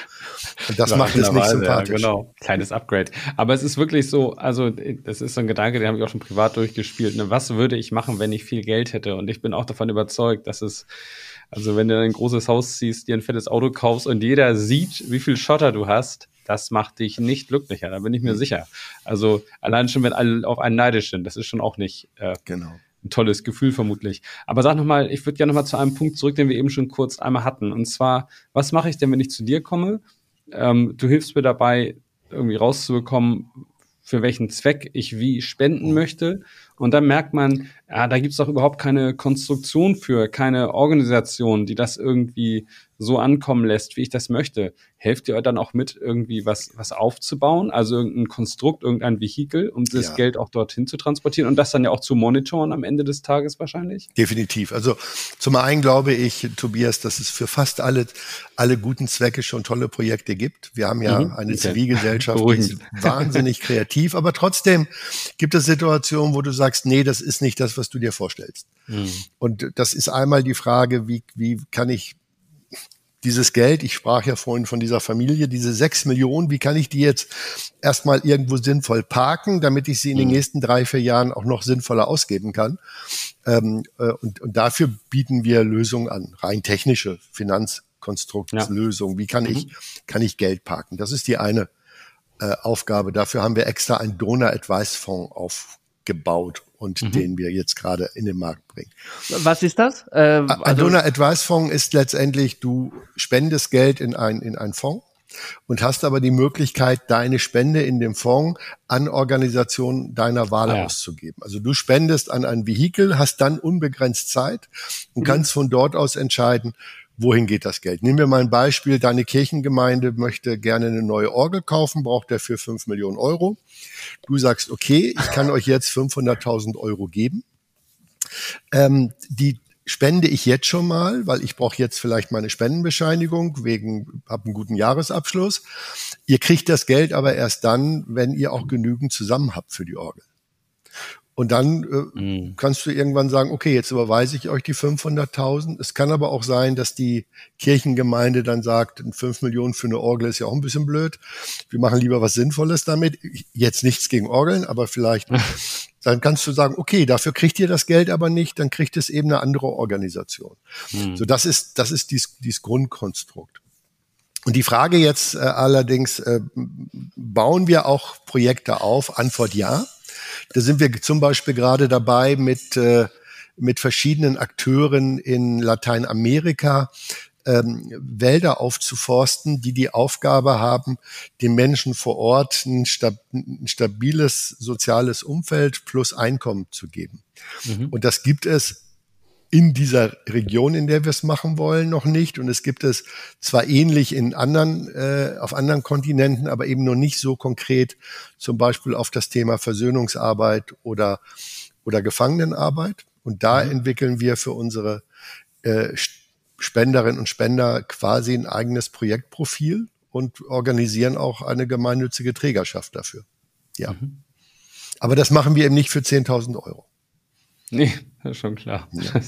Speaker 4: Und das ja, macht es nicht sympathisch.
Speaker 3: Ja, genau, kleines Upgrade. Aber es ist wirklich so, also das ist so ein Gedanke, den habe ich auch schon privat durchgespielt. Ne? Was würde ich machen, wenn ich viel Geld hätte? Und ich bin auch davon überzeugt, dass es also wenn du ein großes Haus ziehst, dir ein fettes Auto kaufst und jeder sieht, wie viel Schotter du hast, das macht dich nicht glücklicher, da bin ich mir mhm. sicher. Also allein schon, wenn alle auf einen neidisch sind, das ist schon auch nicht äh, genau. ein tolles Gefühl vermutlich. Aber sag nochmal, ich würde gerne nochmal zu einem Punkt zurück, den wir eben schon kurz einmal hatten. Und zwar, was mache ich denn, wenn ich zu dir komme? Ähm, du hilfst mir dabei, irgendwie rauszubekommen, für welchen Zweck ich wie spenden mhm. möchte. Und dann merkt man, ja, da gibt's doch überhaupt keine Konstruktion für, keine Organisation, die das irgendwie so ankommen lässt, wie ich das möchte. Helft ihr euch dann auch mit, irgendwie was, was aufzubauen? Also irgendein Konstrukt, irgendein Vehikel, um das ja. Geld auch dorthin zu transportieren und das dann ja auch zu monitoren am Ende des Tages wahrscheinlich?
Speaker 4: Definitiv. Also zum einen glaube ich, Tobias, dass es für fast alle, alle guten Zwecke schon tolle Projekte gibt. Wir haben ja mhm. eine okay. Zivilgesellschaft, die (laughs) ist wahnsinnig kreativ, aber trotzdem gibt es Situationen, wo du sagst, nee, das ist nicht das, was du dir vorstellst. Mhm. Und das ist einmal die Frage, wie, wie kann ich dieses Geld, ich sprach ja vorhin von dieser Familie, diese sechs Millionen, wie kann ich die jetzt erstmal irgendwo sinnvoll parken, damit ich sie in den mhm. nächsten drei, vier Jahren auch noch sinnvoller ausgeben kann? Ähm, äh, und, und dafür bieten wir Lösungen an, rein technische Finanzkonstruktslösungen. Ja. Wie kann mhm. ich, kann ich Geld parken? Das ist die eine äh, Aufgabe. Dafür haben wir extra einen Donor Advice Fonds aufgebaut und mhm. den wir jetzt gerade in den Markt bringen.
Speaker 2: Was ist das?
Speaker 4: Äh, also ein Donor Advice Fonds ist letztendlich, du spendest Geld in ein, in einen Fonds und hast aber die Möglichkeit, deine Spende in dem Fonds an Organisationen deiner Wahl ah, ja. auszugeben. Also du spendest an ein Vehikel, hast dann unbegrenzt Zeit und mhm. kannst von dort aus entscheiden, wohin geht das Geld? Nehmen wir mal ein Beispiel, deine Kirchengemeinde möchte gerne eine neue Orgel kaufen, braucht dafür fünf Millionen Euro. Du sagst, okay, ich kann euch jetzt 500.000 Euro geben. Ähm, die spende ich jetzt schon mal, weil ich brauche jetzt vielleicht meine Spendenbescheinigung wegen, habe einen guten Jahresabschluss. Ihr kriegt das Geld aber erst dann, wenn ihr auch genügend zusammen habt für die Orgel. Und dann äh, mhm. kannst du irgendwann sagen, okay, jetzt überweise ich euch die 500.000. Es kann aber auch sein, dass die Kirchengemeinde dann sagt, 5 Millionen für eine Orgel ist ja auch ein bisschen blöd. Wir machen lieber was Sinnvolles damit. Jetzt nichts gegen Orgeln, aber vielleicht, (laughs) dann kannst du sagen, okay, dafür kriegt ihr das Geld aber nicht, dann kriegt es eben eine andere Organisation. Mhm. So, das ist, das ist dies, dies Grundkonstrukt. Und die Frage jetzt äh, allerdings, äh, bauen wir auch Projekte auf? Antwort ja. Da sind wir zum Beispiel gerade dabei, mit, äh, mit verschiedenen Akteuren in Lateinamerika ähm, Wälder aufzuforsten, die die Aufgabe haben, den Menschen vor Ort ein, stab ein stabiles soziales Umfeld plus Einkommen zu geben. Mhm. Und das gibt es in dieser Region, in der wir es machen wollen, noch nicht. Und es gibt es zwar ähnlich in anderen, äh, auf anderen Kontinenten, aber eben noch nicht so konkret, zum Beispiel auf das Thema Versöhnungsarbeit oder, oder Gefangenenarbeit. Und da mhm. entwickeln wir für unsere äh, Spenderinnen und Spender quasi ein eigenes Projektprofil und organisieren auch eine gemeinnützige Trägerschaft dafür. Ja. Mhm. Aber das machen wir eben nicht für 10.000 Euro.
Speaker 3: Nee, das (laughs) ist schon klar. Ja. (laughs)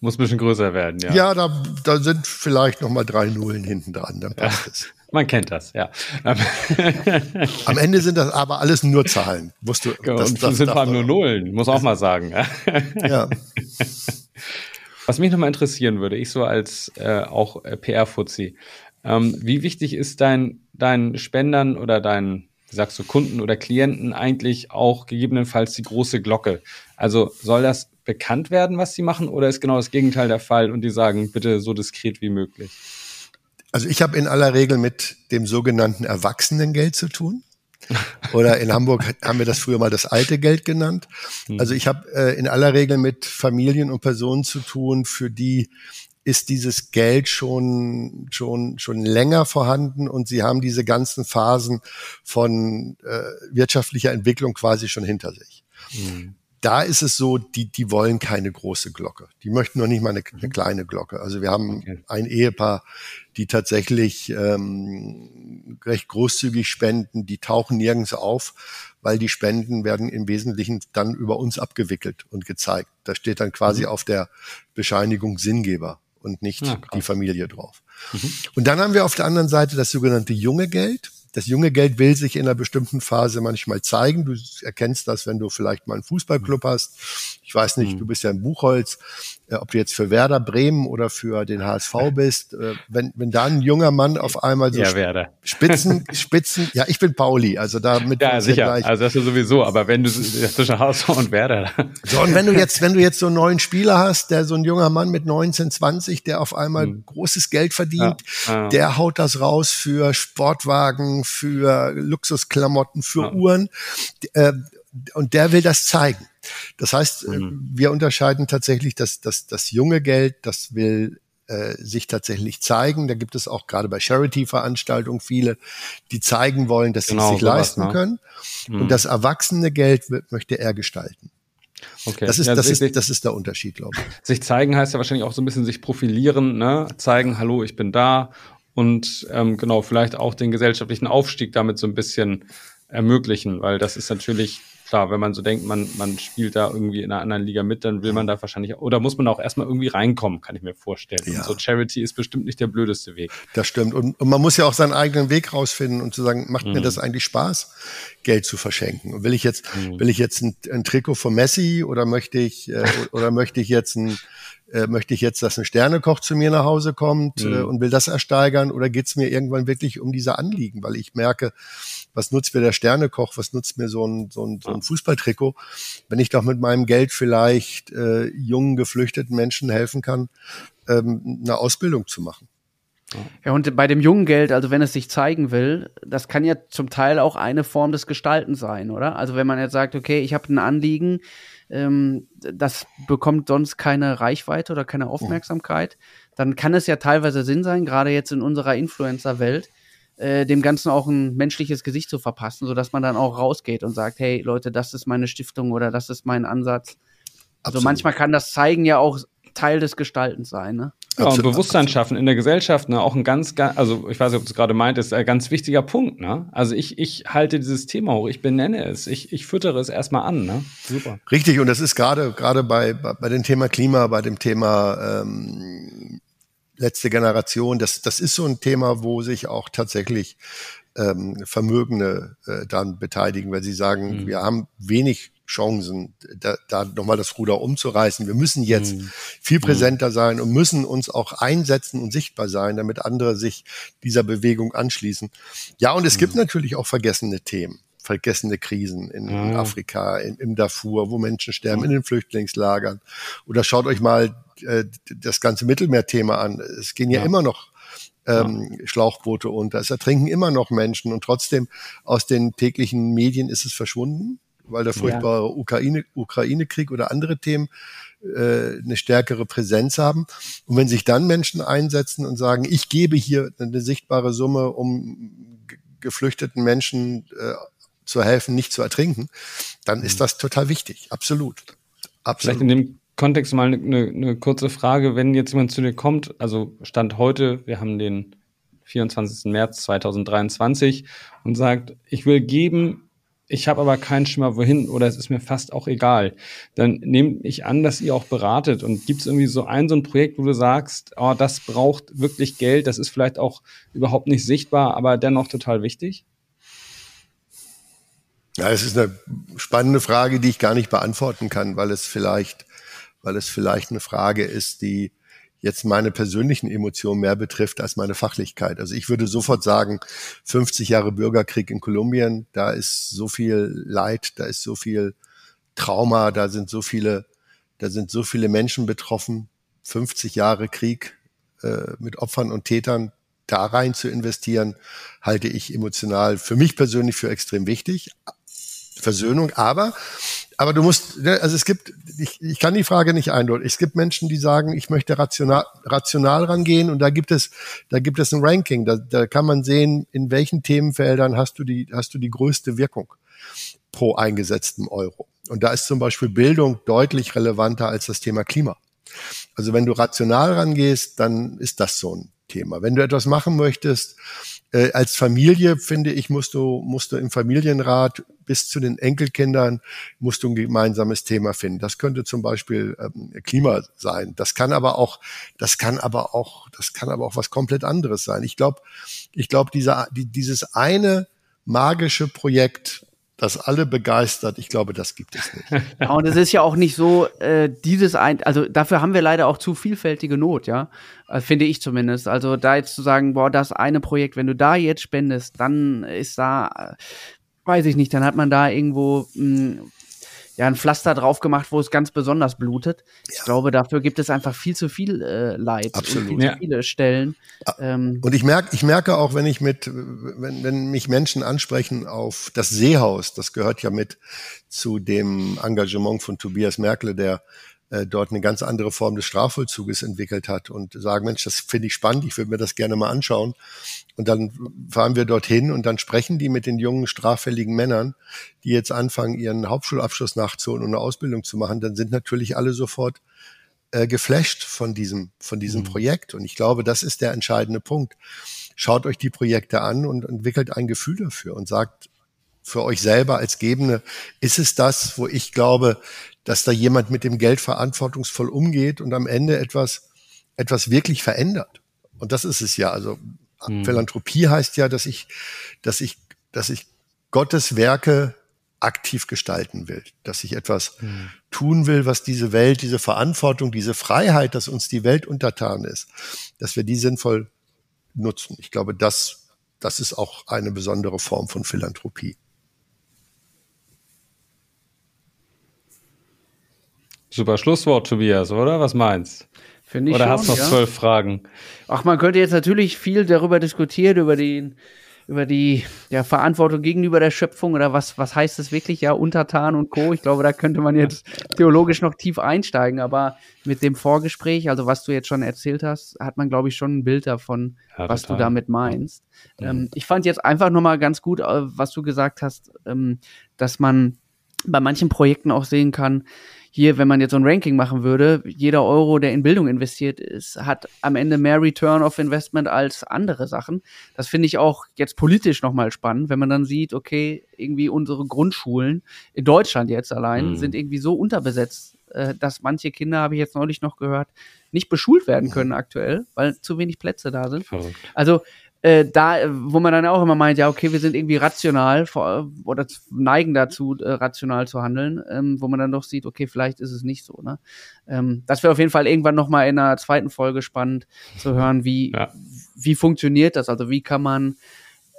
Speaker 3: Muss ein bisschen größer werden, ja.
Speaker 4: Ja, da, da sind vielleicht noch mal drei Nullen hinten dran, dann passt ja, es. (laughs)
Speaker 3: Man kennt das, ja.
Speaker 4: Am Ende sind das aber alles nur Zahlen. Musst du,
Speaker 3: genau, das, das sind vor allem nur Nullen, muss auch mal sagen. Ja. Was mich nochmal interessieren würde, ich so als äh, auch äh, PR-Fuzzi, ähm, wie wichtig ist dein, dein Spendern oder dein sagst du, Kunden oder Klienten eigentlich auch gegebenenfalls die große Glocke? Also soll das bekannt werden, was sie machen, oder ist genau das Gegenteil der Fall und die sagen, bitte so diskret wie möglich?
Speaker 4: Also ich habe in aller Regel mit dem sogenannten Erwachsenengeld zu tun. (laughs) Oder in Hamburg haben wir das früher mal das alte Geld genannt. Hm. Also ich habe äh, in aller Regel mit Familien und Personen zu tun, für die ist dieses Geld schon, schon, schon länger vorhanden und sie haben diese ganzen Phasen von äh, wirtschaftlicher Entwicklung quasi schon hinter sich. Mhm. Da ist es so, die, die wollen keine große Glocke. Die möchten noch nicht mal eine, eine mhm. kleine Glocke. Also wir haben okay. ein Ehepaar, die tatsächlich ähm, recht großzügig spenden, die tauchen nirgends auf, weil die Spenden werden im Wesentlichen dann über uns abgewickelt und gezeigt. Da steht dann quasi mhm. auf der Bescheinigung Sinngeber und nicht ja, die Familie drauf. Mhm. Und dann haben wir auf der anderen Seite das sogenannte junge Geld. Das junge Geld will sich in einer bestimmten Phase manchmal zeigen. Du erkennst das, wenn du vielleicht mal einen Fußballclub hast. Ich weiß nicht, mhm. du bist ja in Buchholz, äh, ob du jetzt für Werder Bremen oder für den HSV bist. Äh, wenn, wenn da ein junger Mann auf einmal so
Speaker 3: ja, Werder.
Speaker 4: Spitzen, (laughs) Spitzen, ja, ich bin Pauli, also damit.
Speaker 3: Ja, sicher. Gleich. Also das ist sowieso, aber wenn du zwischen HSV und Werder. (laughs)
Speaker 4: So, und wenn du jetzt, wenn du jetzt so einen neuen Spieler hast, der so ein junger Mann mit 19, 20, der auf einmal mhm. großes Geld verdient. Ja. der haut das raus für Sportwagen, für Luxusklamotten, für ja. Uhren. Äh, und der will das zeigen. Das heißt, äh, mhm. wir unterscheiden tatsächlich das, das, das junge Geld, das will äh, sich tatsächlich zeigen. Da gibt es auch gerade bei Charity-Veranstaltungen viele, die zeigen wollen, dass genau, sie es sich leisten ne? können. Mhm. Und das erwachsene Geld wird, möchte er gestalten. Okay. Das ist, ja, das, sich, ist, das ist der Unterschied, glaube ich. (laughs)
Speaker 3: Sich zeigen heißt ja wahrscheinlich auch so ein bisschen sich profilieren, ne? zeigen, hallo, ich bin da und ähm, genau, vielleicht auch den gesellschaftlichen Aufstieg damit so ein bisschen ermöglichen, weil das ist natürlich klar, wenn man so denkt, man, man spielt da irgendwie in einer anderen Liga mit, dann will man da wahrscheinlich, oder muss man auch erstmal irgendwie reinkommen, kann ich mir vorstellen. Ja. Und so Charity ist bestimmt nicht der blödeste Weg.
Speaker 4: Das stimmt. Und, und man muss ja auch seinen eigenen Weg rausfinden und zu sagen, macht mhm. mir das eigentlich Spaß, Geld zu verschenken? Und will ich jetzt, mhm. will ich jetzt ein, ein Trikot von Messi oder möchte ich, äh, (laughs) oder möchte ich jetzt ein, äh, möchte ich jetzt, dass ein Sternekoch zu mir nach Hause kommt äh, mhm. äh, und will das ersteigern oder geht es mir irgendwann wirklich um diese Anliegen, weil ich merke, was nutzt mir der Sternekoch, was nutzt mir so ein, so ein, so ein Fußballtrikot, wenn ich doch mit meinem Geld vielleicht äh, jungen, geflüchteten Menschen helfen kann, ähm, eine Ausbildung zu machen.
Speaker 2: Ja, und bei dem jungen Geld, also wenn es sich zeigen will, das kann ja zum Teil auch eine Form des Gestalten sein, oder? Also wenn man jetzt sagt, okay, ich habe ein Anliegen, ähm, das bekommt sonst keine Reichweite oder keine Aufmerksamkeit, dann kann es ja teilweise Sinn sein, gerade jetzt in unserer Influencer-Welt, äh, dem Ganzen auch ein menschliches Gesicht zu verpassen, sodass man dann auch rausgeht und sagt, hey Leute, das ist meine Stiftung oder das ist mein Ansatz. Also Absolut. manchmal kann das Zeigen ja auch Teil des Gestaltens sein, ne?
Speaker 3: Ja, und Bewusstsein schaffen in der Gesellschaft, ne, auch ein ganz, also ich weiß nicht, ob du es gerade meint, ist ein ganz wichtiger Punkt, ne? Also ich, ich halte dieses Thema hoch, ich benenne es, ich, ich füttere es erstmal an, ne?
Speaker 4: Super. Richtig, und das ist gerade, gerade bei, bei dem Thema Klima, bei dem Thema ähm, letzte Generation, das, das ist so ein Thema, wo sich auch tatsächlich ähm, Vermögende äh, dann beteiligen, weil sie sagen, mhm. wir haben wenig Chancen, da, da nochmal das Ruder umzureißen. Wir müssen jetzt mhm. viel mhm. präsenter sein und müssen uns auch einsetzen und sichtbar sein, damit andere sich dieser Bewegung anschließen. Ja, und es mhm. gibt natürlich auch vergessene Themen vergessene Krisen in, in Afrika, in, im Darfur, wo Menschen sterben, in den Flüchtlingslagern. Oder schaut euch mal äh, das ganze Mittelmeerthema an. Es gehen ja, ja. immer noch ähm, ja. Schlauchboote unter. Es ertrinken immer noch Menschen und trotzdem aus den täglichen Medien ist es verschwunden weil der furchtbare ja. Ukraine, Ukraine-Krieg oder andere Themen äh, eine stärkere Präsenz haben. Und wenn sich dann Menschen einsetzen und sagen, ich gebe hier eine sichtbare Summe, um geflüchteten Menschen äh, zu helfen, nicht zu ertrinken, dann ist mhm. das total wichtig. Absolut.
Speaker 3: Absolut. Vielleicht in dem Kontext mal eine, eine kurze Frage, wenn jetzt jemand zu dir kommt, also Stand heute, wir haben den 24. März 2023 und sagt, ich will geben, ich habe aber keinen Schimmer wohin oder es ist mir fast auch egal, dann nehme ich an, dass ihr auch beratet und gibt es irgendwie so ein so ein Projekt, wo du sagst, oh, das braucht wirklich Geld, das ist vielleicht auch überhaupt nicht sichtbar, aber dennoch total wichtig?
Speaker 4: Ja, es ist eine spannende Frage, die ich gar nicht beantworten kann, weil es vielleicht, weil es vielleicht eine Frage ist, die jetzt meine persönlichen Emotionen mehr betrifft als meine Fachlichkeit. Also ich würde sofort sagen, 50 Jahre Bürgerkrieg in Kolumbien, da ist so viel Leid, da ist so viel Trauma, da sind so viele, da sind so viele Menschen betroffen. 50 Jahre Krieg äh, mit Opfern und Tätern, da rein zu investieren, halte ich emotional für mich persönlich für extrem wichtig. Versöhnung, aber aber du musst, ne, also es gibt, ich, ich kann die Frage nicht eindeutig. Es gibt Menschen, die sagen, ich möchte rational, rational rangehen und da gibt es, da gibt es ein Ranking. Da, da kann man sehen, in welchen Themenfeldern hast du die, hast du die größte Wirkung pro eingesetzten Euro. Und da ist zum Beispiel Bildung deutlich relevanter als das Thema Klima. Also wenn du rational rangehst, dann ist das so ein Thema. Wenn du etwas machen möchtest, äh, als Familie, finde ich, musst du, musst du im Familienrat bis zu den Enkelkindern musst du ein gemeinsames Thema finden. Das könnte zum Beispiel ähm, Klima sein. Das kann aber auch, das kann aber auch, das kann aber auch was komplett anderes sein. Ich glaube, ich glaube, dieser, die, dieses eine magische Projekt, das alle begeistert, ich glaube, das gibt es nicht. (laughs)
Speaker 2: Ja, und es ist ja auch nicht so, äh, dieses ein, also dafür haben wir leider auch zu vielfältige Not, ja, also, finde ich zumindest. Also da jetzt zu sagen, boah, das eine Projekt, wenn du da jetzt spendest, dann ist da, äh, weiß ich nicht, dann hat man da irgendwo mh, hm, ja ein Pflaster drauf gemacht, wo es ganz besonders blutet. Ja. Ich glaube, dafür gibt es einfach viel zu viel äh, Leid.
Speaker 4: Absolut.
Speaker 2: viel ja. zu viele Stellen.
Speaker 4: Ähm, und ich merke, ich merke auch, wenn ich mit, wenn, wenn mich Menschen ansprechen auf das Seehaus, das gehört ja mit zu dem Engagement von Tobias Merkle, der äh, dort eine ganz andere Form des Strafvollzuges entwickelt hat und sagen, Mensch, das finde ich spannend, ich würde mir das gerne mal anschauen. Und dann fahren wir dorthin und dann sprechen die mit den jungen straffälligen Männern, die jetzt anfangen, ihren Hauptschulabschluss nachzuholen und eine Ausbildung zu machen. Dann sind natürlich alle sofort äh, geflasht von diesem, von diesem mhm. Projekt. Und ich glaube, das ist der entscheidende Punkt. Schaut euch die Projekte an und entwickelt ein Gefühl dafür und sagt, für euch selber als Gebende, ist es das, wo ich glaube, dass da jemand mit dem Geld verantwortungsvoll umgeht und am Ende etwas, etwas wirklich verändert. Und das ist es ja. Also mhm. Philanthropie heißt ja, dass ich, dass ich, dass ich Gottes Werke aktiv gestalten will, dass ich etwas mhm. tun will, was diese Welt, diese Verantwortung, diese Freiheit, dass uns die Welt untertan ist, dass wir die sinnvoll nutzen. Ich glaube, das, das ist auch eine besondere Form von Philanthropie.
Speaker 3: Super Schlusswort, Tobias, oder? Was meinst?
Speaker 2: Finde ich
Speaker 3: Oder
Speaker 2: schon,
Speaker 3: hast du noch
Speaker 2: ja.
Speaker 3: zwölf Fragen?
Speaker 2: Ach, man könnte jetzt natürlich viel darüber diskutieren, über die, über die ja, Verantwortung gegenüber der Schöpfung oder was, was heißt es wirklich, ja, Untertan und Co. Ich glaube, da könnte man jetzt theologisch noch tief einsteigen, aber mit dem Vorgespräch, also was du jetzt schon erzählt hast, hat man, glaube ich, schon ein Bild davon,
Speaker 3: Ja,
Speaker 2: was
Speaker 3: total.
Speaker 2: du damit meinst.
Speaker 3: Mhm.
Speaker 2: Ähm, ich fand jetzt einfach nochmal ganz gut, äh, was du gesagt hast, ähm, dass man bei manchen Projekten auch sehen kann, hier, wenn man jetzt so ein Ranking machen würde, jeder Euro, der in Bildung investiert ist, hat am Ende mehr Return of Investment als andere Sachen. Das finde ich auch jetzt politisch nochmal spannend, wenn man dann sieht, okay, irgendwie unsere Grundschulen in Deutschland jetzt allein
Speaker 3: Mhm.
Speaker 2: sind irgendwie so unterbesetzt, äh, dass manche Kinder, habe ich jetzt neulich noch gehört, nicht beschult werden können aktuell, weil zu wenig Plätze da sind.
Speaker 3: Verrückt.
Speaker 2: Also äh, da, äh, wo man dann auch immer meint, ja, okay, wir sind irgendwie rational vor, oder neigen dazu, äh, rational zu handeln, ähm, wo man dann doch sieht, okay, vielleicht ist es nicht so. Ne? Ähm, das wäre auf jeden Fall irgendwann noch mal in einer zweiten Folge spannend zu hören, wie
Speaker 3: Ja.
Speaker 2: wie funktioniert das? Also wie kann man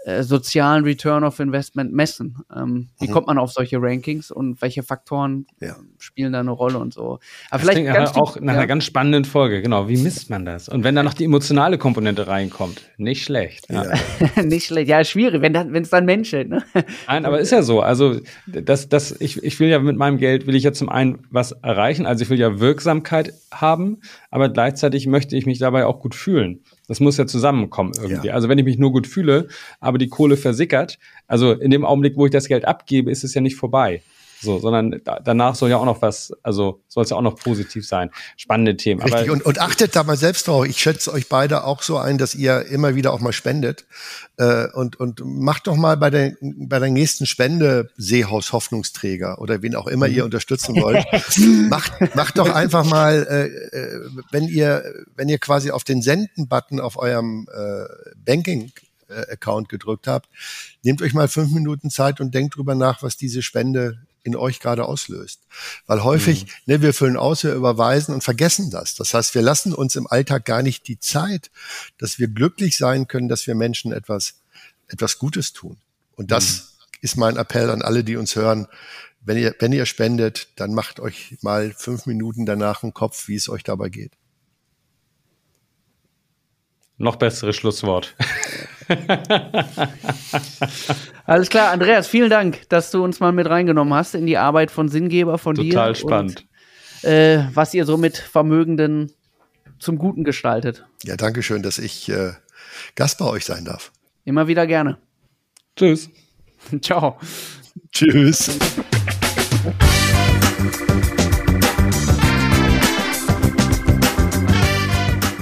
Speaker 2: äh, sozialen Return of Investment messen? Ähm, wie
Speaker 4: Mhm.
Speaker 2: kommt man auf solche Rankings und welche Faktoren
Speaker 4: Ja.
Speaker 2: spielen da eine Rolle und so? Aber
Speaker 3: Das klingt
Speaker 2: ganz
Speaker 3: auch nach
Speaker 2: ja.
Speaker 3: einer ganz spannenden Folge. Genau, wie misst man das? Und wenn da noch die emotionale Komponente reinkommt, nicht schlecht. Ja. (laughs)
Speaker 2: nicht schlecht. Ja, schwierig, wenn wenn es dann menschelt. Ne?
Speaker 3: Nein, aber ist ja so. Also das, das, ich, ich will ja mit meinem Geld will ich ja zum einen was erreichen. Also ich will ja Wirksamkeit haben, aber gleichzeitig möchte ich mich dabei auch gut fühlen. Das muss ja zusammenkommen irgendwie.
Speaker 4: Ja.
Speaker 3: Also wenn ich mich nur gut fühle, aber die Kohle versickert, also in dem Augenblick, wo ich das Geld abgebe, ist es ja nicht vorbei. So, sondern da, danach soll ja auch noch was, also soll es ja auch noch positiv sein. Spannende Themen.
Speaker 4: Richtig,
Speaker 3: aber
Speaker 4: und, und achtet da mal selbst drauf. Ich schätze euch beide auch so ein, dass ihr immer wieder auch mal spendet. Äh, und, und macht doch mal bei der, bei der nächsten Spende Seehaus Hoffnungsträger oder wen auch immer ihr unterstützen wollt. (laughs) macht, macht doch einfach mal, äh, äh, wenn ihr, wenn ihr quasi auf den Senden-Button auf eurem äh, Banking Account gedrückt habt, nehmt euch mal fünf Minuten Zeit und denkt drüber nach, was diese Spende in euch gerade auslöst. Weil häufig, ne, wir füllen aus, wir überweisen und vergessen das. Das heißt, wir lassen uns im Alltag gar nicht die Zeit, dass wir glücklich sein können, dass wir Menschen etwas, etwas Gutes tun. Und das ist mein Appell an alle, die uns hören. Wenn ihr, wenn ihr spendet, dann macht euch mal fünf Minuten danach einen Kopf, wie es euch dabei geht.
Speaker 3: noch besseres Schlusswort. (laughs) (laughs)
Speaker 2: Alles klar, Andreas, vielen Dank, dass du uns mal mit reingenommen hast in die Arbeit von Sinngeber von dir.
Speaker 3: Total spannend.
Speaker 2: Und, äh, was ihr so mit Vermögenden zum Guten gestaltet.
Speaker 4: Ja, danke schön, dass ich äh, Gast bei euch sein darf.
Speaker 2: Immer wieder gerne.
Speaker 3: Tschüss. (laughs)
Speaker 2: Ciao.
Speaker 4: Tschüss. (laughs)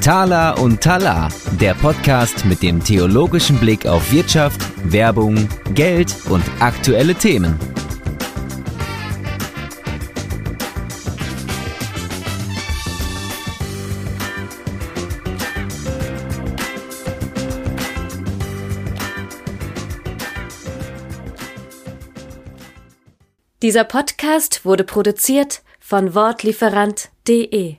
Speaker 1: Tala und Tala, der Podcast mit dem theologischen Blick auf Wirtschaft, Werbung, Geld und aktuelle Themen.
Speaker 5: Dieser Podcast wurde produziert von Wortlieferant.de